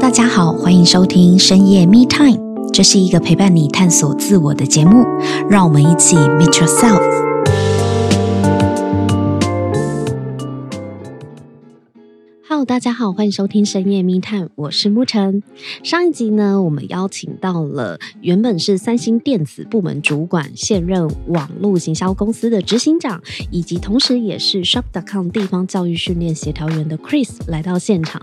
大家好，欢迎收听深夜 Me Time，这是一个陪伴你探索自我的节目，让我们一起 Meet Yourself。大家好，欢迎收听深夜密探，我是沐晨。上一集呢，我们邀请到了原本是三星电子部门主管、现任网络行销公司的执行长，以及同时也是 Shop. dot com 地方教育训练协调员的 Chris 来到现场。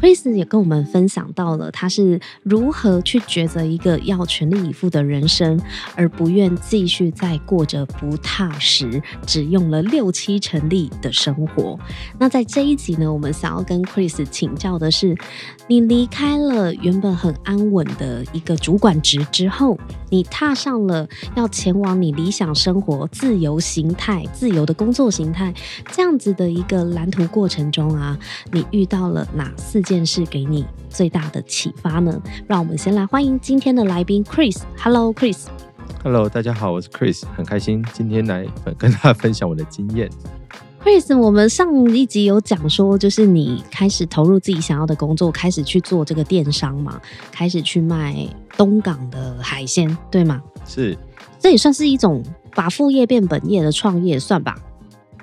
Chris 也跟我们分享到了他是如何去抉择一个要全力以赴的人生，而不愿继续再过着不踏实、只用了六七成力的生活。那在这一集呢，我们想要跟 Chris 请教的是，你离开了原本很安稳的一个主管职之后，你踏上了要前往你理想生活、自由形态、自由的工作形态这样子的一个蓝图过程中啊，你遇到了哪四件事给你最大的启发呢？让我们先来欢迎今天的来宾 Chris。Hello，Chris。Hello，大家好，我是 Chris，很开心今天来跟大家分享我的经验。Chris，我们上一集有讲说，就是你开始投入自己想要的工作，开始去做这个电商嘛，开始去卖东港的海鲜，对吗？是，这也算是一种把副业变本业的创业，算吧？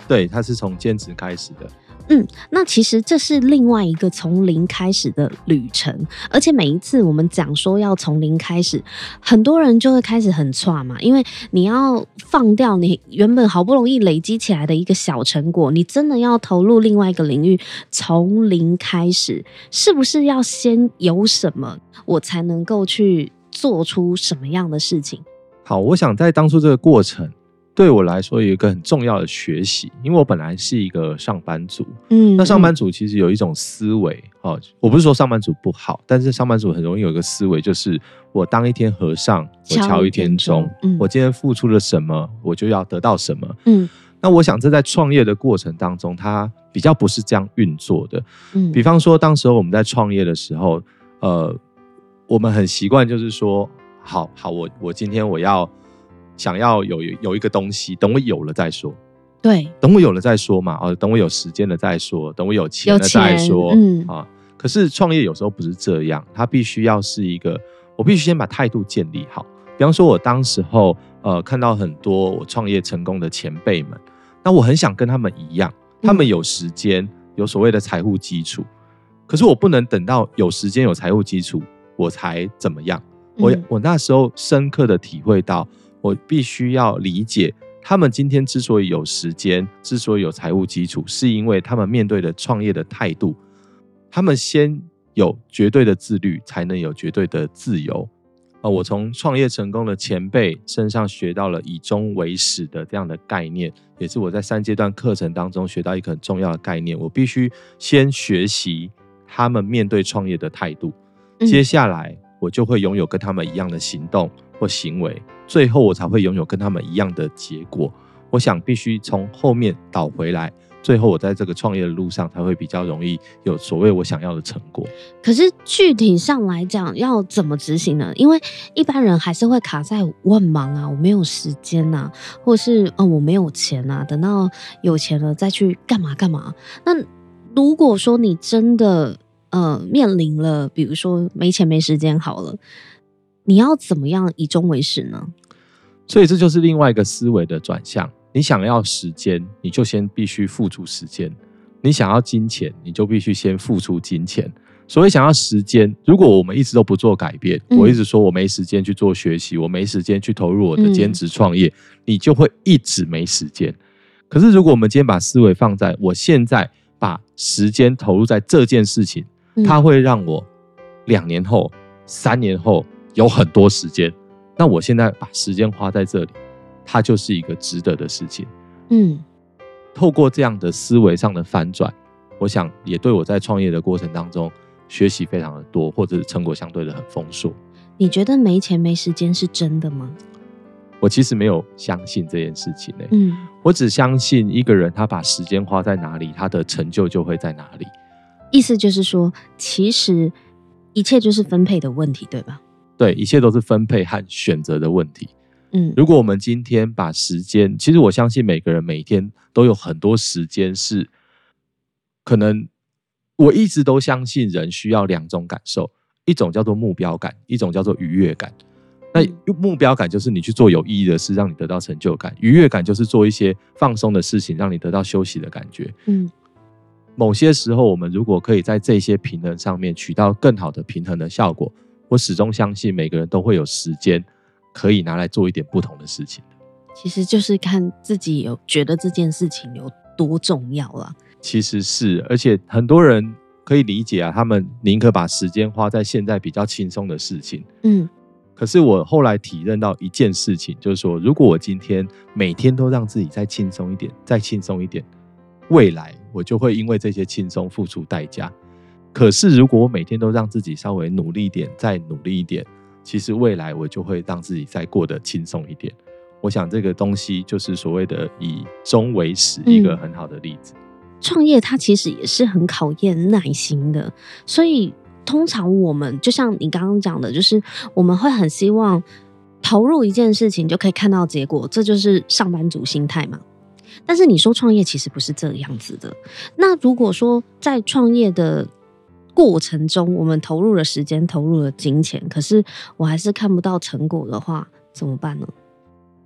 对，它是从兼职开始的。嗯，那其实这是另外一个从零开始的旅程，而且每一次我们讲说要从零开始，很多人就会开始很差嘛，因为你要放掉你原本好不容易累积起来的一个小成果，你真的要投入另外一个领域，从零开始，是不是要先有什么，我才能够去做出什么样的事情？好，我想在当初这个过程。对我来说有一个很重要的学习，因为我本来是一个上班族，嗯，那上班族其实有一种思维，哦，我不是说上班族不好，但是上班族很容易有一个思维，就是我当一天和尚，我敲一天钟，嗯，我今天付出了什么，我就要得到什么，嗯，那我想这在创业的过程当中，它比较不是这样运作的，嗯，比方说当时候我们在创业的时候，呃，我们很习惯就是说，好好，我我今天我要。想要有有一个东西，等我有了再说。对，等我有了再说嘛。哦，等我有时间了再说，等我有钱了再说。嗯啊，可是创业有时候不是这样，它必须要是一个，我必须先把态度建立好。比方说，我当时候呃看到很多我创业成功的前辈们，那我很想跟他们一样，他们有时间，有所谓的财务基础，可是我不能等到有时间有财务基础我才怎么样。我我那时候深刻的体会到。我必须要理解，他们今天之所以有时间，之所以有财务基础，是因为他们面对的创业的态度。他们先有绝对的自律，才能有绝对的自由。啊，我从创业成功的前辈身上学到了以终为始的这样的概念，也是我在三阶段课程当中学到一个很重要的概念。我必须先学习他们面对创业的态度，接下来我就会拥有跟他们一样的行动。或行为，最后我才会拥有跟他们一样的结果。我想必须从后面倒回来，最后我在这个创业的路上才会比较容易有所谓我想要的成果。可是具体上来讲，要怎么执行呢？因为一般人还是会卡在我很忙啊，我没有时间呐，或是哦我没有钱呐，等到有钱了再去干嘛干嘛。那如果说你真的呃面临了，比如说没钱没时间好了。你要怎么样以终为始呢？所以这就是另外一个思维的转向。你想要时间，你就先必须付出时间；你想要金钱，你就必须先付出金钱。所以想要时间，如果我们一直都不做改变，嗯、我一直说我没时间去做学习，我没时间去投入我的兼职创业，嗯、你就会一直没时间。可是如果我们今天把思维放在我现在把时间投入在这件事情，嗯、它会让我两年后、三年后。有很多时间，那我现在把时间花在这里，它就是一个值得的事情。嗯，透过这样的思维上的翻转，我想也对我在创业的过程当中学习非常的多，或者是成果相对的很丰硕。你觉得没钱没时间是真的吗？我其实没有相信这件事情呢。嗯，我只相信一个人他把时间花在哪里，他的成就就会在哪里。意思就是说，其实一切就是分配的问题，对吧？对，一切都是分配和选择的问题。嗯，如果我们今天把时间，其实我相信每个人每天都有很多时间是可能我一直都相信人需要两种感受，一种叫做目标感，一种叫做愉悦感。那目标感就是你去做有意义的事，让你得到成就感；愉悦感就是做一些放松的事情，让你得到休息的感觉。嗯，某些时候，我们如果可以在这些平衡上面取到更好的平衡的效果，我始终相信每个人都会有时间可以拿来做一点不同的事情。其实就是看自己有觉得这件事情有多重要了。其实是，而且很多人可以理解啊，他们宁可把时间花在现在比较轻松的事情。嗯，可是我后来体认到一件事情，就是说，如果我今天每天都让自己再轻松一点，再轻松一点，未来我就会因为这些轻松付出代价。可是如果我每天都让自己稍微努力一点，再努力一点，其实未来我就会让自己再过得轻松一点。我想这个东西就是所谓的以终为始，一个很好的例子。创业它其实也是很考验耐心的，所以通常我们就像你刚刚讲的，就是我们会很希望投入一件事情就可以看到结果，这就是上班族心态嘛。但是你说创业其实不是这样子的。那如果说在创业的过程中，我们投入了时间，投入了金钱，可是我还是看不到成果的话，怎么办呢？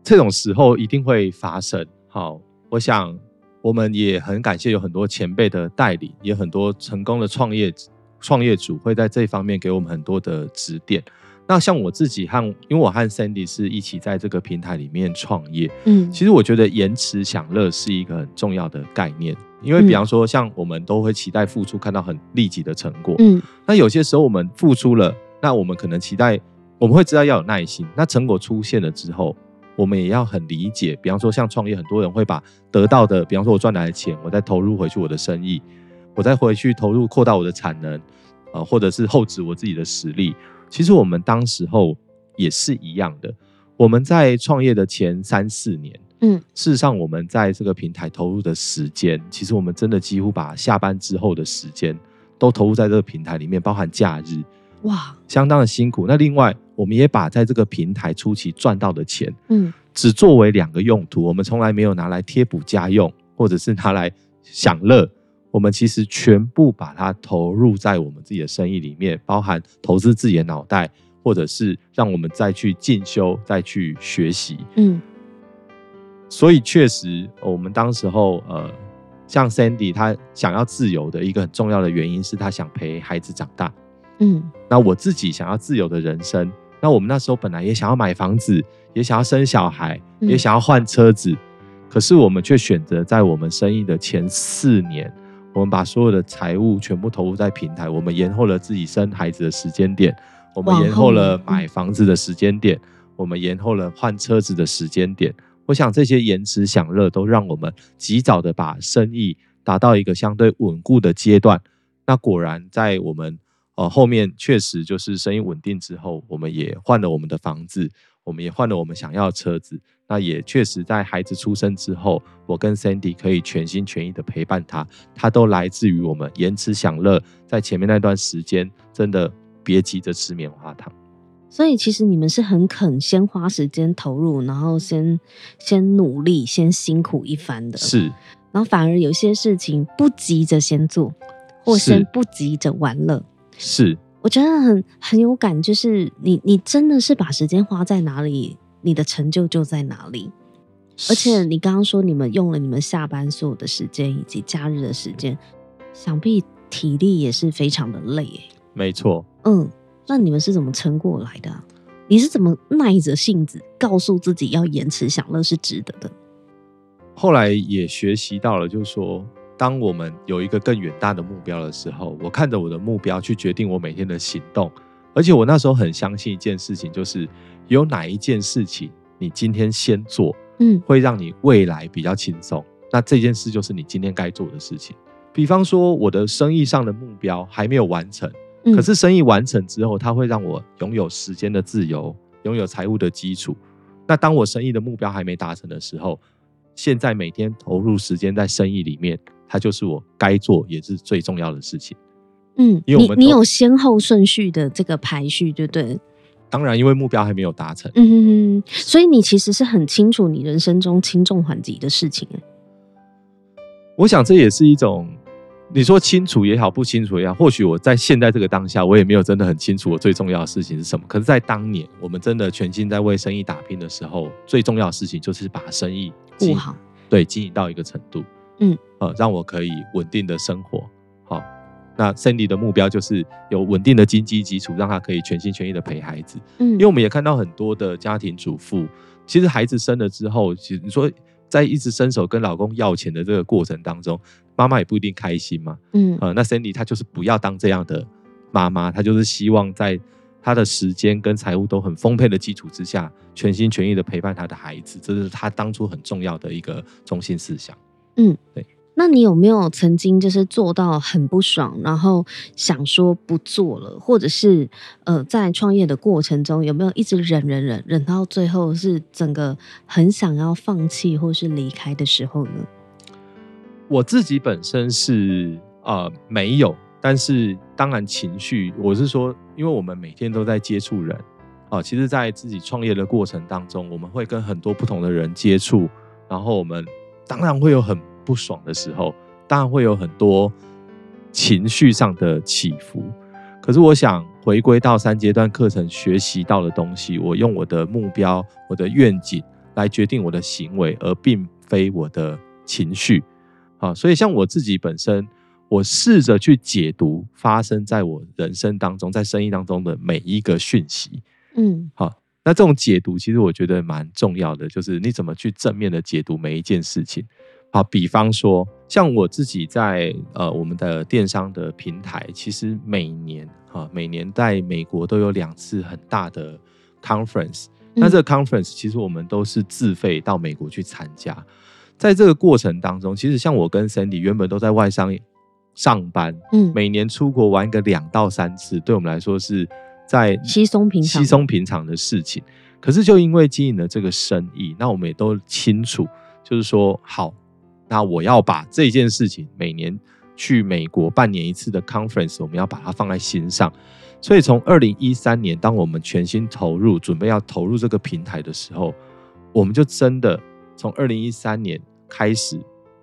这种时候一定会发生。好，我想我们也很感谢有很多前辈的带领，也很多成功的创业创业主会在这方面给我们很多的指点。那像我自己和，因为我和 Sandy 是一起在这个平台里面创业，嗯，其实我觉得延迟享乐是一个很重要的概念。因为比方说，像我们都会期待付出看到很立即的成果，嗯，那有些时候我们付出了，那我们可能期待，我们会知道要有耐心。那成果出现了之后，我们也要很理解，比方说像创业，很多人会把得到的，比方说我赚来的钱，我再投入回去我的生意，我再回去投入扩大我的产能，呃，或者是厚植我自己的实力。其实我们当时候也是一样的，我们在创业的前三四年，嗯，事实上我们在这个平台投入的时间，其实我们真的几乎把下班之后的时间都投入在这个平台里面，包含假日。哇，相当的辛苦。那另外，我们也把在这个平台初期赚到的钱，嗯，只作为两个用途。我们从来没有拿来贴补家用，或者是拿来享乐。我们其实全部把它投入在我们自己的生意里面，包含投资自己的脑袋，或者是让我们再去进修、再去学习。嗯，所以确实，我们当时候，呃，像 Sandy，他想要自由的一个很重要的原因是他想陪孩子长大。嗯，那我自己想要自由的人生，那我们那时候本来也想要买房子，也想要生小孩，也想要换车子，嗯、可是我们却选择在我们生意的前四年，我们把所有的财务全部投入在平台，我们延后了自己生孩子的时间点，我们延后了买房子的时间点，我们延后了换车子的时间点。我想这些延迟享乐都让我们及早的把生意达到一个相对稳固的阶段。那果然在我们。呃，后面确实就是生意稳定之后，我们也换了我们的房子，我们也换了我们想要的车子。那也确实在孩子出生之后，我跟 Sandy 可以全心全意的陪伴他，他都来自于我们延迟享乐。在前面那段时间，真的别急着吃棉花糖。所以其实你们是很肯先花时间投入，然后先先努力，先辛苦一番的。是，然后反而有些事情不急着先做，或先不急着玩乐。是，我觉得很很有感，就是你你真的是把时间花在哪里，你的成就就在哪里。而且你刚刚说你们用了你们下班所有的时间以及假日的时间，想必体力也是非常的累诶。没错，嗯，那你们是怎么撑过来的啊？你是怎么耐着性子告诉自己要延迟享乐是值得的？后来也学习到了，就是说。当我们有一个更远大的目标的时候，我看着我的目标去决定我每天的行动。而且我那时候很相信一件事情，就是有哪一件事情你今天先做，嗯，会让你未来比较轻松。那这件事就是你今天该做的事情。比方说，我的生意上的目标还没有完成，可是生意完成之后，它会让我拥有时间的自由，拥有财务的基础。那当我生意的目标还没达成的时候，现在每天投入时间在生意里面。它就是我该做也是最重要的事情。嗯，因为我们你你有先后顺序的这个排序，对不对？当然，因为目标还没有达成。嗯哼哼，所以你其实是很清楚你人生中轻重缓急的事情。我想这也是一种你说清楚也好，不清楚也好，或许我在现在这个当下，我也没有真的很清楚我最重要的事情是什么。可是，在当年我们真的全心在为生意打拼的时候，最重要的事情就是把生意经营好，对，经营到一个程度，嗯，呃，让我可以稳定的生活。好，那 Sandy 的目标就是有稳定的经济基础，让他可以全心全意的陪孩子。嗯，因为我们也看到很多的家庭主妇，其实孩子生了之后，其实你说。在一直伸手跟老公要钱的这个过程当中，妈妈也不一定开心嘛。嗯，呃，那 Sandy 她就是不要当这样的妈妈，她就是希望在她的时间跟财务都很丰沛的基础之下，全心全意的陪伴她的孩子，这是她当初很重要的一个中心思想。嗯，对。那你有没有曾经就是做到很不爽，然后想说不做了，或者是呃，在创业的过程中有没有一直忍忍忍忍到最后是整个很想要放弃或是离开的时候呢？我自己本身是呃没有，但是当然情绪，我是说，因为我们每天都在接触人啊、其实，在自己创业的过程当中，我们会跟很多不同的人接触，然后我们当然会有很。不爽的时候，当然会有很多情绪上的起伏。可是，我想回归到三阶段课程学习到的东西，我用我的目标、我的愿景来决定我的行为，而并非我的情绪。啊，所以像我自己本身，我试着去解读发生在我人生当中、在生意当中的每一个讯息。嗯，好，那这种解读其实我觉得蛮重要的，就是你怎么去正面的解读每一件事情。好，比方说，像我自己在呃我们的电商的平台，其实每年哈每年在美国都有两次很大的 conference，嗯。那这个 conference 其实我们都是自费到美国去参加。在这个过程当中，其实像我跟 Sandy 原本都在外商上班，嗯，每年出国玩个两到三次，对我们来说是在稀松平常、稀松平常的事情。可是就因为经营了这个生意，那我们也都清楚，就是说好。那我要把这件事情，每年去美国半年一次的 conference，我们要把它放在心上。所以从二零一三年，当我们全心投入，准备要投入这个平台的时候，我们就真的从二零一三年开始，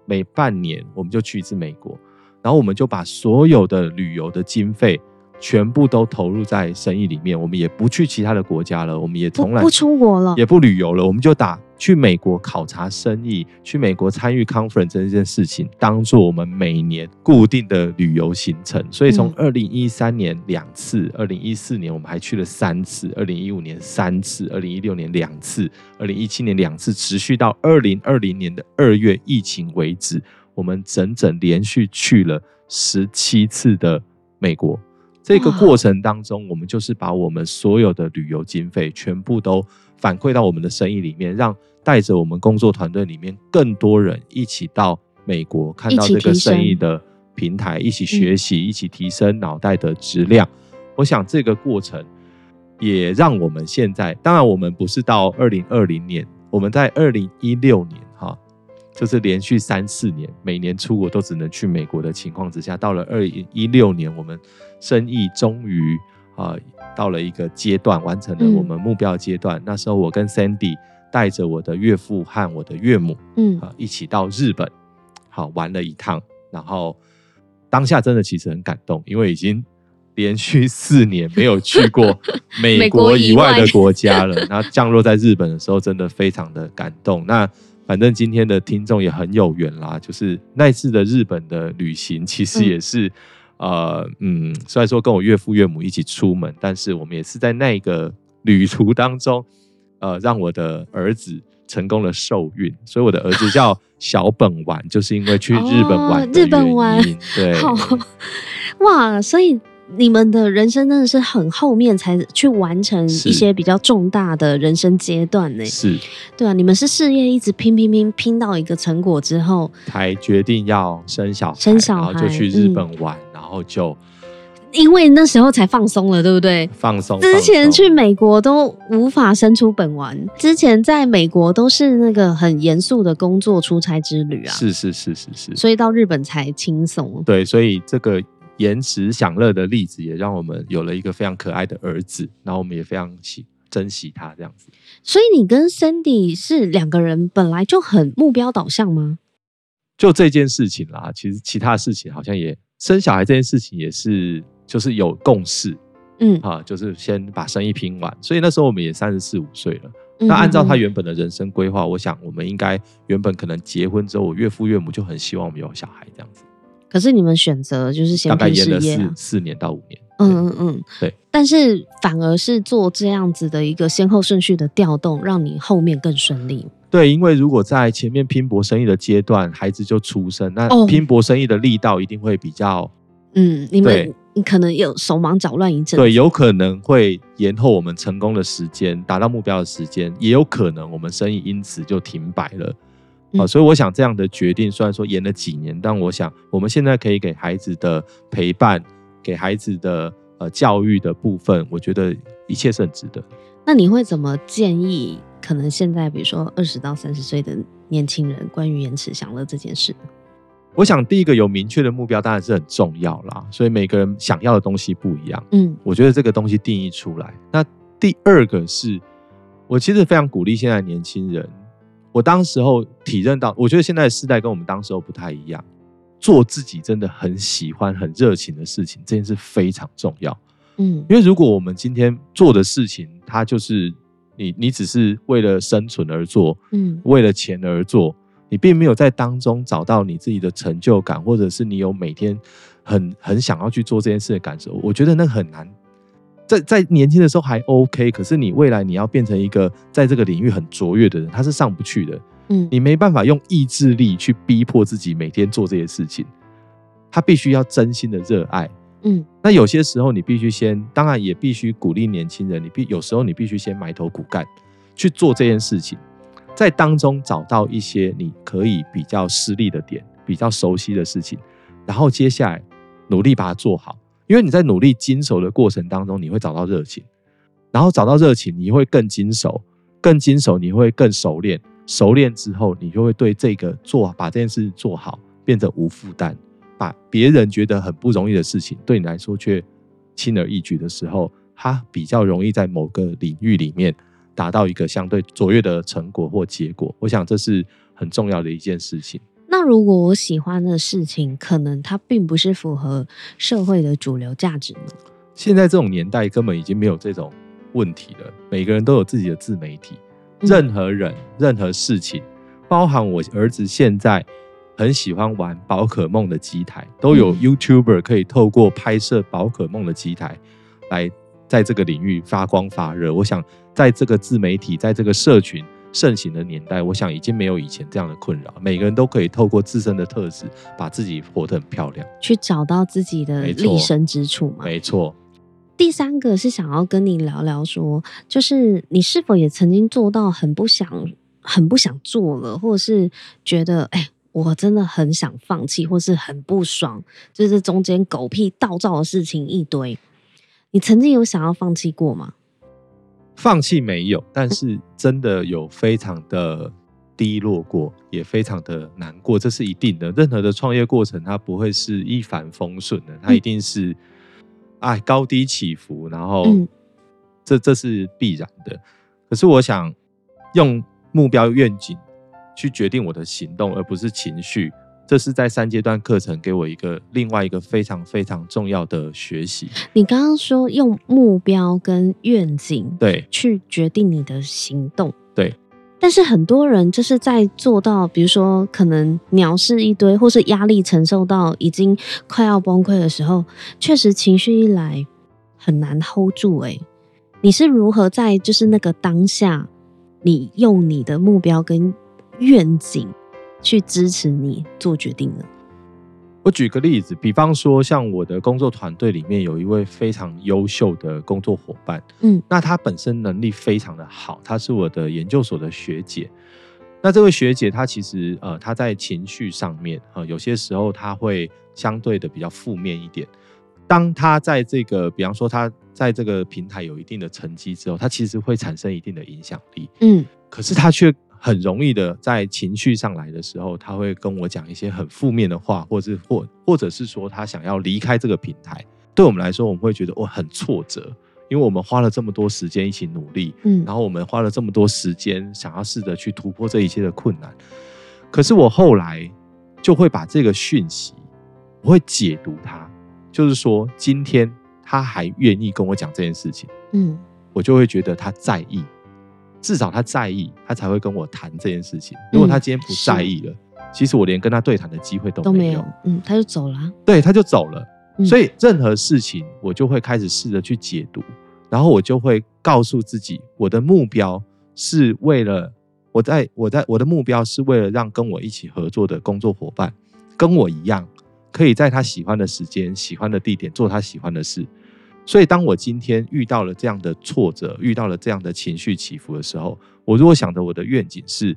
每半年我们就去一次美国，然后我们就把所有的旅游的经费全部都投入在生意里面，我们也不去其他的国家了，我们也从来不出国了，也不旅游了，我们就打。去美国考察生意，去美国参与 conference 这件事情，当做我们每年固定的旅游行程。所以从二零一三年两次，二零一四年我们还去了三次，二零一五年三次，二零一六年两次，二零一七年两次，持续到二零二零年的二月疫情为止，我们整整连续去了十七次的美国。这个过程当中，我们就是把我们所有的旅游经费全部都反馈到我们的生意里面，让带着我们工作团队里面更多人一起到美国看到这个生意的平台，一起学习，一起提升脑袋的质量。我想这个过程也让我们现在，当然我们不是到二零二零年，我们在二零一六年哈。就是连续三四年，每年出国都只能去美国的情况之下，到了二零一六年，我们生意终于啊到了一个阶段，完成了我们目标阶段。嗯、那时候，我跟 Sandy 带着我的岳父和我的岳母，嗯啊一起到日本，好玩了一趟。然后当下真的其实很感动，因为已经连续四年没有去过 美国以外的国家了。然后降落在日本的时候，真的非常的感动。那反正今天的听众也很有缘啦，就是那次的日本的旅行，其实也是，嗯、呃，嗯，虽然说跟我岳父岳母一起出门，但是我们也是在那个旅途当中，呃，让我的儿子成功的受孕，所以我的儿子叫 小本丸，就是因为去日本玩，日本玩，对，好，哇，所以。你们的人生真的是很后面才去完成一些比较重大的人生阶段呢？是，对啊，你们是事业一直拼拼拼拼到一个成果之后，才决定要生小孩，生小孩，然后就去日本玩，嗯、然后就因为那时候才放松了，对不对？放松。之前去美国都无法生出本丸，之前在美国都是那个很严肃的工作出差之旅啊，是是是是是，所以到日本才轻松。对，所以这个。延迟享乐的例子，也让我们有了一个非常可爱的儿子，然后我们也非常喜珍惜他这样子。所以你跟 Sandy 是两个人本来就很目标导向吗？就这件事情啦，其实其他事情好像也生小孩这件事情也是，就是有共识，嗯啊，就是先把生意拼完。所以那时候我们也三十四五岁了。那按照他原本的人生规划，我想我们应该原本可能结婚之后，我岳父岳母就很希望我们有小孩这样子。可是你们选择就是先大概延了四四年到五年。嗯嗯嗯，对。但是反而是做这样子的一个先后顺序的调动，让你后面更顺利。对，因为如果在前面拼搏生意的阶段，孩子就出生，那拼搏生意的力道一定会比较，嗯，你们你可能有手忙脚乱一阵，对，有可能会延后我们成功的时间，达到目标的时间，也有可能我们生意因此就停摆了。啊、嗯，所以我想这样的决定虽然说延了几年，但我想我们现在可以给孩子的陪伴，给孩子的呃教育的部分，我觉得一切是很值得。那你会怎么建议？可能现在，比如说二十到三十岁的年轻人，关于延迟享乐这件事，我想第一个有明确的目标当然是很重要啦。所以每个人想要的东西不一样，嗯，我觉得这个东西定义出来。那第二个是，我其实非常鼓励现在的年轻人。我当时候体认到，我觉得现在的世代跟我们当时候不太一样，做自己真的很喜欢、很热情的事情，这件事非常重要。嗯，因为如果我们今天做的事情，它就是。你你只是为了生存而做，嗯，为了钱而做，你并没有在当中找到你自己的成就感，或者是你有每天很很想要去做这件事的感受。我觉得那很难，在在年轻的时候还 OK，可是你未来你要变成一个在这个领域很卓越的人，他是上不去的。嗯，你没办法用意志力去逼迫自己每天做这些事情，他必须要真心的热爱。嗯，那有些时候你必须先，当然也必须鼓励年轻人，你必有时候你必须先埋头苦干去做这件事情，在当中找到一些你可以比较施力的点，比较熟悉的事情，然后接下来努力把它做好。因为你在努力经手的过程当中，你会找到热情，然后找到热情，你会更经手，更经手，你会更熟练，熟练之后，你就会对这个做把这件事做好变得无负担。把别人觉得很不容易的事情，对你来说却轻而易举的时候，他比较容易在某个领域里面达到一个相对卓越的成果或结果。我想这是很重要的一件事情。那如果我喜欢的事情，可能它并不是符合社会的主流价值呢？现在这种年代根本已经没有这种问题了。每个人都有自己的自媒体，任何人、任何事情，包含我儿子现在。很喜欢玩宝可梦的机台，都有 YouTuber 可以透过拍摄宝可梦的机台来在这个领域发光发热。我想，在这个自媒体，在这个社群盛行的年代，我想已经没有以前这样的困扰。每个人都可以透过自身的特质，把自己活得很漂亮，去找到自己的立身之处嘛。没错。第三个是想要跟你聊聊说，就是你是否也曾经做到很不想、很不想做了，或者是觉得哎。我真的很想放弃，或是很不爽，就是中间狗屁倒灶的事情一堆。你曾经有想要放弃过吗？放弃没有，但是真的有非常的低落过，也非常的难过，这是一定的。任何的创业过程，它不会是一帆风顺的，它一定是、嗯、哎高低起伏，然后、嗯、这这是必然的。可是我想用目标愿景。去决定我的行动，而不是情绪。这是在三阶段课程给我一个另外一个非常非常重要的学习。你刚刚说用目标跟愿景对去决定你的行动对，但是很多人就是在做到，比如说可能鸟事一堆，或是压力承受到已经快要崩溃的时候，确实情绪一来很难 hold 住。哎，你是如何在就是那个当下，你用你的目标跟愿景去支持你做决定的。我举个例子，比方说，像我的工作团队里面有一位非常优秀的工作伙伴，嗯，那他本身能力非常的好，他是我的研究所的学姐。那这位学姐她其实呃，她在情绪上面啊、呃，有些时候她会相对的比较负面一点。当她在这个，比方说她在这个平台有一定的成绩之后，她其实会产生一定的影响力，嗯，可是她却。很容易的，在情绪上来的时候，他会跟我讲一些很负面的话，或者或或者是说他想要离开这个平台。对我们来说，我们会觉得我很挫折，因为我们花了这么多时间一起努力，嗯，然后我们花了这么多时间想要试着去突破这一切的困难。可是我后来就会把这个讯息，我会解读它，就是说今天他还愿意跟我讲这件事情，嗯，我就会觉得他在意，至少他在意，他才会跟我谈这件事情。如果他今天不在意了，嗯、其实我连跟他对谈的机会都没有，嗯，他就走了，对，他就走了。嗯、所以任何事情，我就会开始试着去解读，然后我就会告诉自己，我的目标是为了我在我在我的目标是为了让跟我一起合作的工作伙伴跟我一样，可以在他喜欢的时间、喜欢的地点做他喜欢的事。所以，当我今天遇到了这样的挫折，遇到了这样的情绪起伏的时候，我如果想着我的愿景是，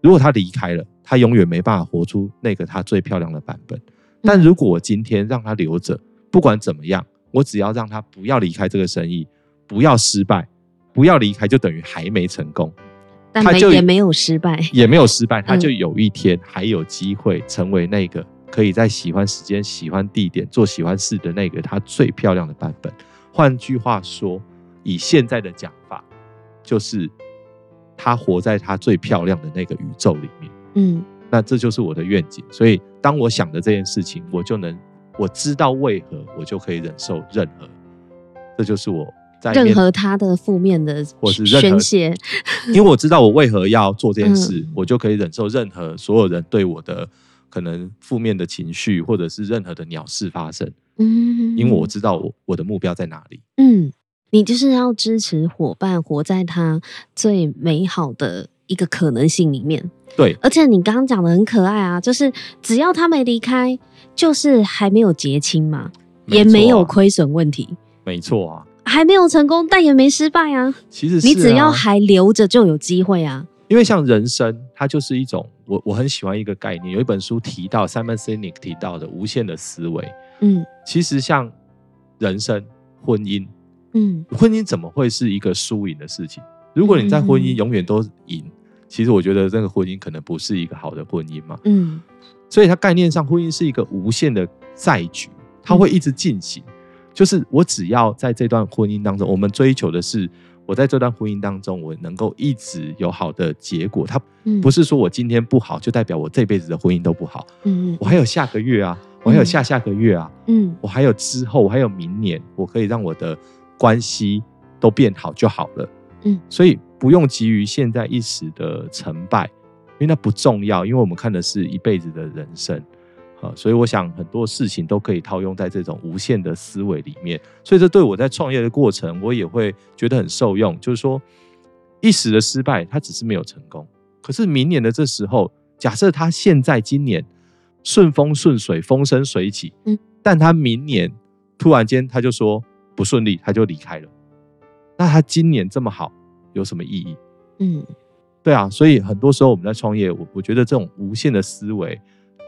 如果他离开了，他永远没办法活出那个他最漂亮的版本。但如果我今天让他留着，不管怎么样，我只要让他不要离开这个生意，不要失败，不要离开，就等于还没成功。但他就也没有失败，也没有失败，他就有一天还有机会成为那个可以在喜欢时间、喜欢地点做喜欢事的那个他最漂亮的版本。换句话说，以现在的讲法，就是他活在他最漂亮的那个宇宙里面。嗯。那这就是我的愿景，所以当我想的这件事情，我就能我知道为何我就可以忍受任何，这就是我在任何他的负面的或是宣泄，因为我知道我为何要做这件事，嗯、我就可以忍受任何所有人对我的可能负面的情绪，或者是任何的鸟事发生。嗯，因为我知道我我的目标在哪里。嗯，你就是要支持伙伴活在他最美好的一个可能性里面。对，而且你刚刚讲的很可爱啊，就是只要他没离开，就是还没有结清嘛，也没有亏损问题，没错啊，还没有成功，但也没失败啊。其实、啊、你只要还留着，就有机会啊。因为像人生，它就是一种我我很喜欢一个概念，有一本书提到，Simon Sinek 提到的无限的思维。嗯，其实像人生、婚姻，嗯，婚姻怎么会是一个输赢的事情？如果你在婚姻永远都赢。嗯其实我觉得这个婚姻可能不是一个好的婚姻嘛，嗯，所以它概念上婚姻是一个无限的赛局，它会一直进行。就是我只要在这段婚姻当中，我们追求的是我在这段婚姻当中我能够一直有好的结果。它不是说我今天不好就代表我这辈子的婚姻都不好，嗯，我还有下个月啊，我还有下下个月啊，嗯，我还有之后，我还有明年，我可以让我的关系都变好就好了，嗯，所以。不用急于现在一时的成败，因为那不重要。因为我们看的是一辈子的人生，所以我想很多事情都可以套用在这种无限的思维里面。所以这对我在创业的过程，我也会觉得很受用。就是说，一时的失败，他只是没有成功。可是明年的这时候，假设他现在今年顺风顺水，风生水起，嗯，但他明年突然间他就说不顺利，他就离开了。那他今年这么好。有什么意义？嗯，对啊，所以很多时候我们在创业，我我觉得这种无限的思维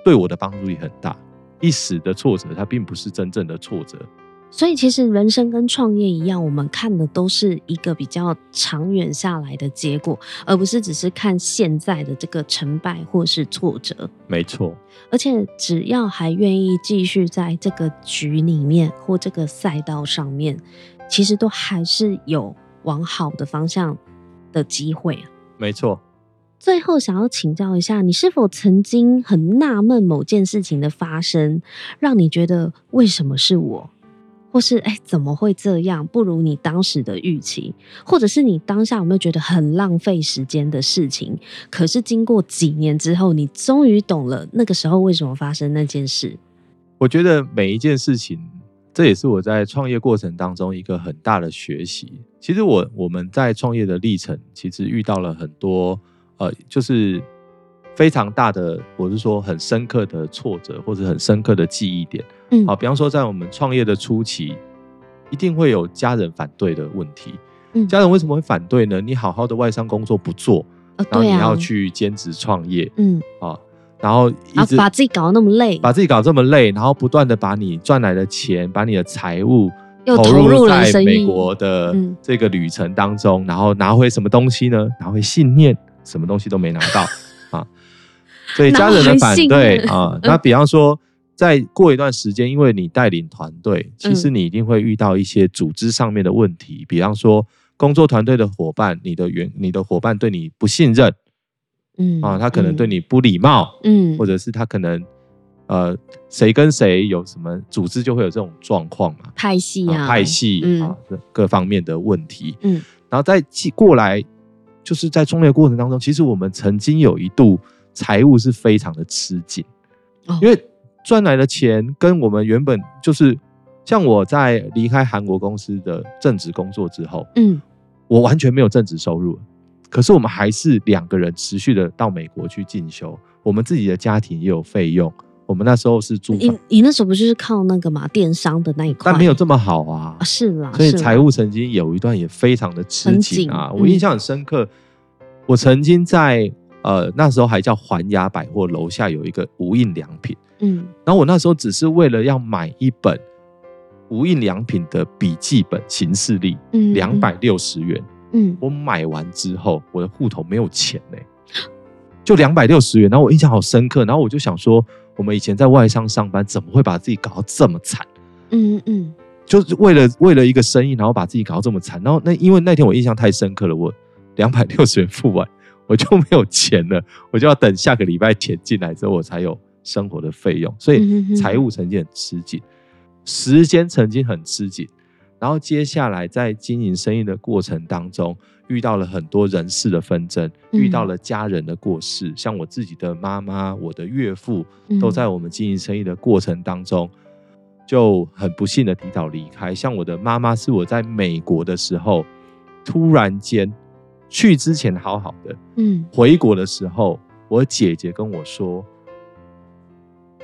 对我的帮助也很大。一时的挫折，它并不是真正的挫折。所以其实人生跟创业一样，我们看的都是一个比较长远下来的结果，而不是只是看现在的这个成败或是挫折。没错，而且只要还愿意继续在这个局里面或这个赛道上面，其实都还是有。往好的方向的机会啊，没错。最后想要请教一下，你是否曾经很纳闷某件事情的发生，让你觉得为什么是我，或是哎怎么会这样，不如你当时的预期，或者是你当下有没有觉得很浪费时间的事情？可是经过几年之后，你终于懂了那个时候为什么发生那件事。我觉得每一件事情。这也是我在创业过程当中一个很大的学习。其实我我们在创业的历程，其实遇到了很多呃，就是非常大的，我是说很深刻的挫折或者很深刻的记忆点。嗯，好，比方说在我们创业的初期，一定会有家人反对的问题。嗯，家人为什么会反对呢？你好好的外商工作不做，然后你要去兼职创业，嗯，啊。然后一直把自己搞得那么累，把自己搞这么累，然后不断的把你赚来的钱，把你的财务又投入在美国的这个旅程当中，然后拿回什么东西呢？拿回信念，什么东西都没拿到 啊！所以家人的反对 啊，那比方说，在过一段时间，因为你带领团队，其实你一定会遇到一些组织上面的问题，比方说工作团队的伙伴，你的员，你的伙伴对你不信任。嗯啊，他可能对你不礼貌，嗯，或者是他可能呃，谁跟谁有什么组织就会有这种状况嘛，派系啊，啊派系啊，嗯、各方面的问题。嗯，然后再过来，就是在创业过程当中，其实我们曾经有一度财务是非常的吃紧，哦、因为赚来的钱跟我们原本就是，像我在离开韩国公司的正职工作之后，嗯，我完全没有正职收入，可是我们还是两个人持续的到美国去进修，我们自己的家庭也有费用。我们那时候是租，你你那时候不就是靠那个嘛电商的那一块？但没有这么好啊。啊是啦，所以财务曾经有一段也非常的吃紧啊。我印象很深刻，我曾经在呃那时候还叫环亚百货楼下有一个无印良品，嗯，然后我那时候只是为了要买一本无印良品的笔记本行事历，嗯，两百六十元，嗯，我买完之后我的户头没有钱嘞，就两百六十元，然后我印象好深刻，然后我就想说。我们以前在外商上班，怎么会把自己搞到这么惨？嗯嗯，就是为了为了一个生意，然后把自己搞到这么惨。然后那因为那天我印象太深刻了，我两百六十元付完，我就没有钱了，我就要等下个礼拜钱进来之后，我才有生活的费用。所以财务曾经很吃紧，时间曾经很吃紧。然后接下来在经营生意的过程当中。遇到了很多人事的纷争，遇到了家人的过世，嗯、像我自己的妈妈、我的岳父，都在我们经营生意的过程当中，就很不幸的提早离开。像我的妈妈是我在美国的时候，突然间去之前好好的，嗯，回国的时候，我姐姐跟我说，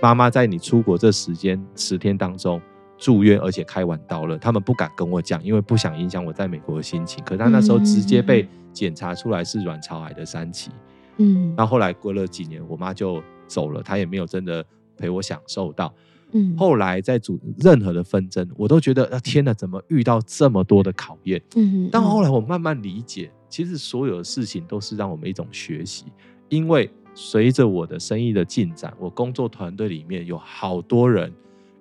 妈妈在你出国这时间十天当中。住院，而且开完刀了。他们不敢跟我讲，因为不想影响我在美国的心情。可是他那时候直接被检查出来是卵巢癌的三期。嗯，那后后来过了几年，我妈就走了，她也没有真的陪我享受到。嗯，后来在组任何的纷争，我都觉得啊，天哪，怎么遇到这么多的考验？嗯，但后来我慢慢理解，其实所有的事情都是让我们一种学习。因为随着我的生意的进展，我工作团队里面有好多人。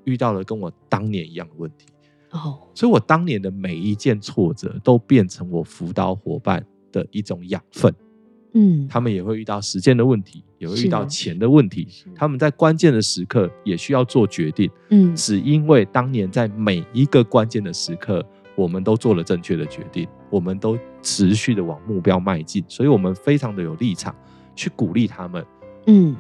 遇到了跟我当年一样的问题哦，所以我当年的每一件挫折都变成我辅导伙伴的一种养分。嗯，他们也会遇到时间的问题，也会遇到钱的问题。他们在关键的时刻也需要做决定。嗯，只因为当年在每一个关键的时刻，我们都做了正确的决定，我们都持续的往目标迈进，所以我们非常的有立场去鼓励他们。嗯，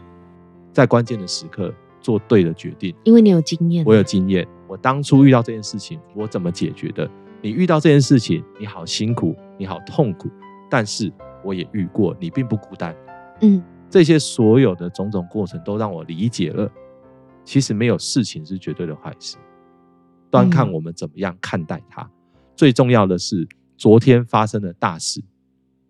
在关键的时刻。做对的决定，因为你有经验。我有经验，我当初遇到这件事情，我怎么解决的？你遇到这件事情，你好辛苦，你好痛苦，但是我也遇过，你并不孤单。嗯，这些所有的种种过程都让我理解了，其实没有事情是绝对的坏事，端看我们怎么样看待它。嗯。最重要的是，昨天发生的大事，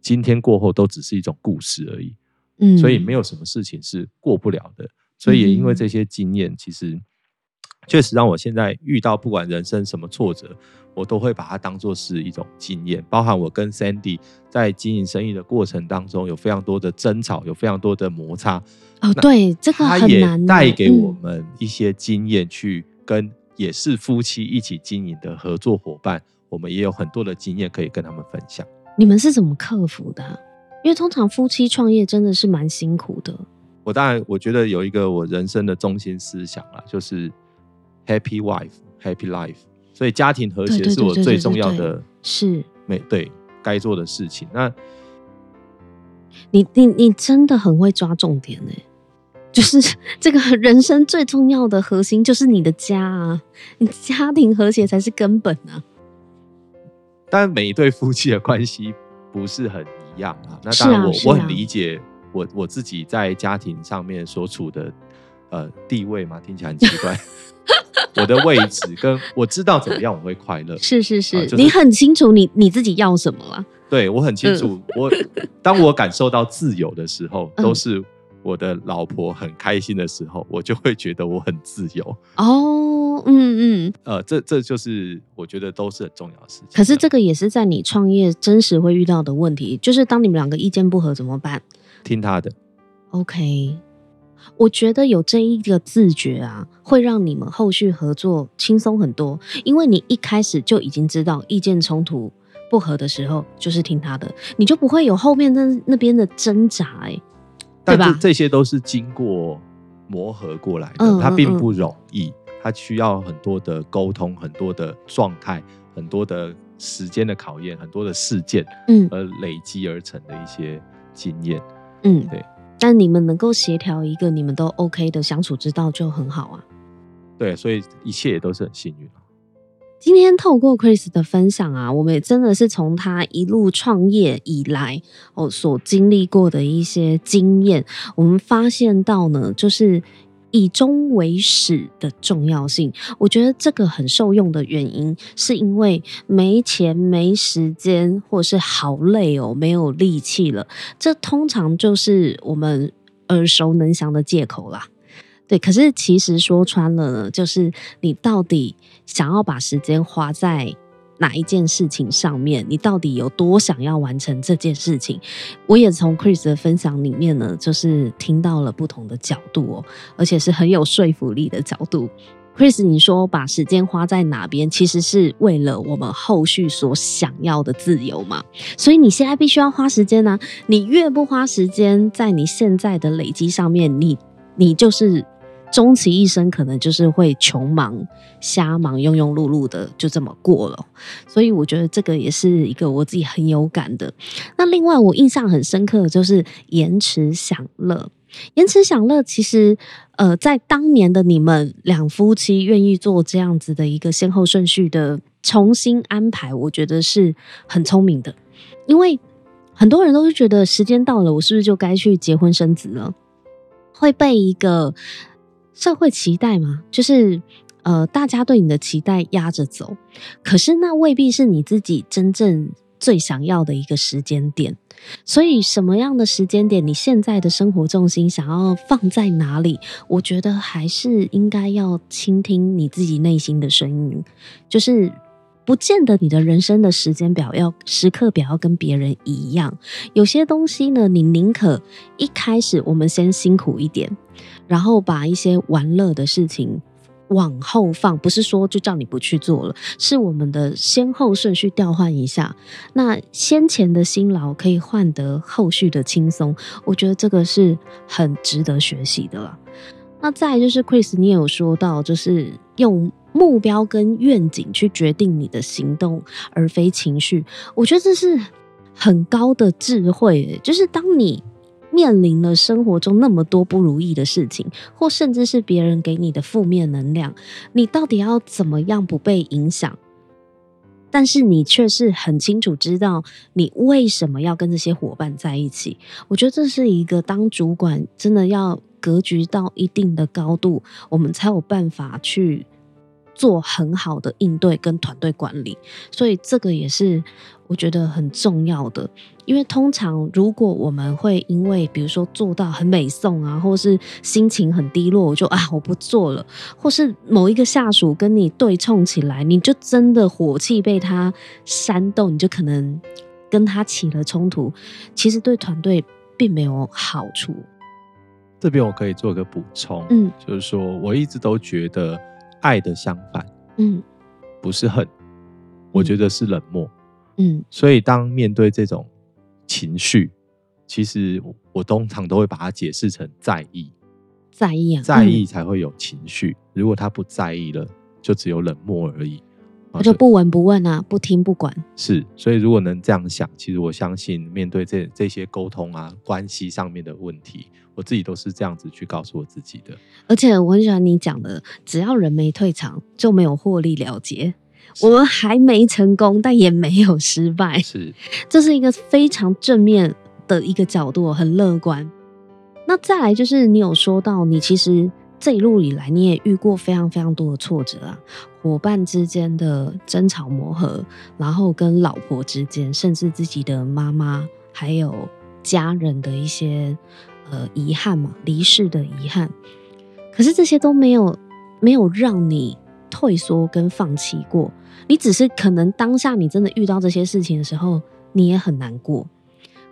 今天过后都只是一种故事而已。嗯，所以没有什么事情是过不了的。所以也因为这些经验，其实确实让我现在遇到不管人生什么挫折，我都会把它当做是一种经验。包含我跟 Sandy 在经营生意的过程当中，有非常多的争吵，有非常多的摩擦。哦，对，这个很难。带给我们一些经验，去跟也是夫妻一起经营的合作伙伴，我们也有很多的经验可以跟他们分享。你们是怎么克服的？因为通常夫妻创业真的是蛮辛苦的。我当然，我觉得有一个我人生的中心思想啊，就是 Happy Wife, Happy Life。所以家庭和谐是我最重要的，是每对该做的事情。那，你你你真的很会抓重点呢，就是 这个人生最重要的核心就是你的家啊，你家庭和谐才是根本啊。但每一对夫妻的关系不是很一样啊。那当然我，我、啊啊、我很理解。我我自己在家庭上面所处的呃地位嘛，听起来很奇怪。我的位置跟我知道怎么样我会快乐，是是是，呃就是、你很清楚你你自己要什么了。对，我很清楚，嗯、我当我感受到自由的时候，嗯、都是我的老婆很开心的时候，我就会觉得我很自由。哦，嗯嗯，呃，这这就是我觉得都是很重要的事情。可是这个也是在你创业真实会遇到的问题，就是当你们两个意见不合怎么办？听他的，OK。我觉得有这一个自觉啊，会让你们后续合作轻松很多，因为你一开始就已经知道意见冲突不合的时候，就是听他的，你就不会有后面那那边的挣扎，哎，对吧？这些都是经过磨合过来的，嗯、它并不容易，它需要很多的沟通，很多的状态，很多的时间的考验，很多的事件，嗯，而累积而成的一些经验，嗯，对。但你们能够协调一个你们都 OK 的相处之道就很好啊。对，所以一切也都是很幸运。今天透过 Chris 的分享啊，我们也真的是从他一路创业以来哦所经历过的一些经验，我们发现到呢，就是以终为始的重要性。我觉得这个很受用的原因，是因为没钱、没时间，或是好累哦，没有力气了，这通常就是我们耳熟能详的借口啦。对，可是其实说穿了呢，就是你到底想要把时间花在哪一件事情上面？你到底有多想要完成这件事情？我也从 Chris 的分享里面呢，就是听到了不同的角度哦，而且是很有说服力的角度。Chris，你说把时间花在哪边，其实是为了我们后续所想要的自由嘛？所以你现在必须要花时间呢、你越不花时间在你现在的累积上面，你你就是。终其一生，可能就是会穷忙、瞎忙、庸庸碌碌的就这么过了。所以我觉得这个也是一个我自己很有感的。那另外我印象很深刻的就是延迟享乐。延迟享乐其实，呃，在当年的你们两夫妻愿意做这样子的一个先后顺序的重新安排，我觉得是很聪明的。因为很多人都是觉得时间到了，我是不是就该去结婚生子了？会被一个。社会期待嘛，就是呃，大家对你的期待压着走，可是那未必是你自己真正最想要的一个时间点。所以，什么样的时间点，你现在的生活重心想要放在哪里？我觉得还是应该要倾听你自己内心的声音，就是。不见得你的人生的时间表要时刻表要跟别人一样，有些东西呢，你宁可一开始我们先辛苦一点，然后把一些玩乐的事情往后放，不是说就叫你不去做了，是我们的先后顺序调换一下，那先前的辛劳可以换得后续的轻松，我觉得这个是很值得学习的了。那再就是 Chris，你也有说到，就是用。目标跟愿景去决定你的行动，而非情绪。我觉得这是很高的智慧。就是当你面临了生活中那么多不如意的事情，或甚至是别人给你的负面能量，你到底要怎么样不被影响？但是你却是很清楚知道你为什么要跟这些伙伴在一起。我觉得这是一个当主管真的要格局到一定的高度，我们才有办法去。做很好的应对跟团队管理，所以这个也是我觉得很重要的。因为通常如果我们会因为比如说做到很美颂啊，或是心情很低落，我就啊我不做了，或是某一个下属跟你对冲起来，你就真的火气被他煽动，你就可能跟他起了冲突，其实对团队并没有好处。这边我可以做个补充，嗯，就是说我一直都觉得。爱的相反，嗯，不是恨，我觉得是冷漠，嗯，所以当面对这种情绪，其实我通常都会把它解释成在意，在意啊，在意才会有情绪，如果他不在意了，就只有冷漠而已。他就不闻不问啊，不听不管。是，所以如果能这样想，其实我相信面对这这些沟通啊、关系上面的问题，我自己都是这样子去告诉我自己的。而且我很喜欢你讲的，只要人没退场，就没有获利了结。我们还没成功，但也没有失败。是，这是一个非常正面的一个角度，很乐观。那再来就是你有说到，你其实。这一路以来，你也遇过非常非常多的挫折啊，伙伴之间的争吵磨合，然后跟老婆之间，甚至自己的妈妈，还有家人的一些呃遗憾嘛，离世的遗憾。可是这些都没有没有让你退缩跟放弃过，你只是可能当下你真的遇到这些事情的时候，你也很难过。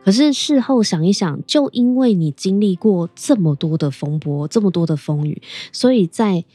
可是事后想一想，就因为你经历过这么多的风波，这么多的风雨，所以在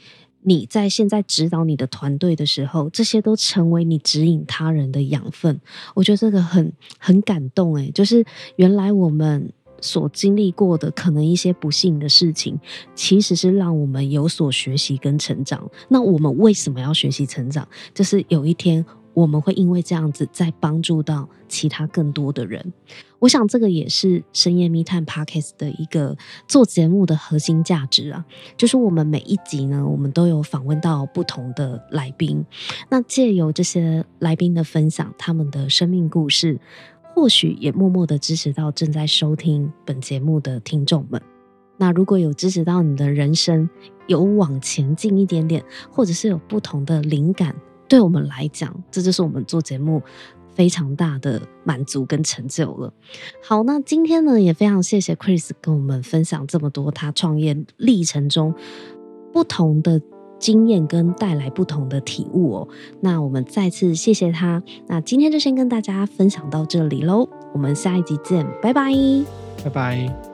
你在现在指导你的团队的时候，这些都成为你指引他人的养分。我觉得这个很很感动诶，就是原来我们所经历过的可能一些不幸的事情，其实是让我们有所学习跟成长。那我们为什么要学习成长？就是有一天我们会因为这样子，再帮助到其他更多的人。我想这个也是深夜密探 Podcast 的一个做节目的核心价值啊，就是我们每一集呢，我们都有访问到不同的来宾，那借由这些来宾的分享，他们的生命故事。或许也默默的支持到正在收听本节目的听众们。那如果有支持到你的人生有往前进一点点，或者是有不同的灵感，对我们来讲，这就是我们做节目非常大的满足跟成就了。好，那今天呢，也非常谢谢 Chris 跟我们分享这么多他创业历程中不同的。经验跟带来不同的体悟哦，那我们再次谢谢他。那今天就先跟大家分享到这里喽，我们下一集见，拜拜，拜拜。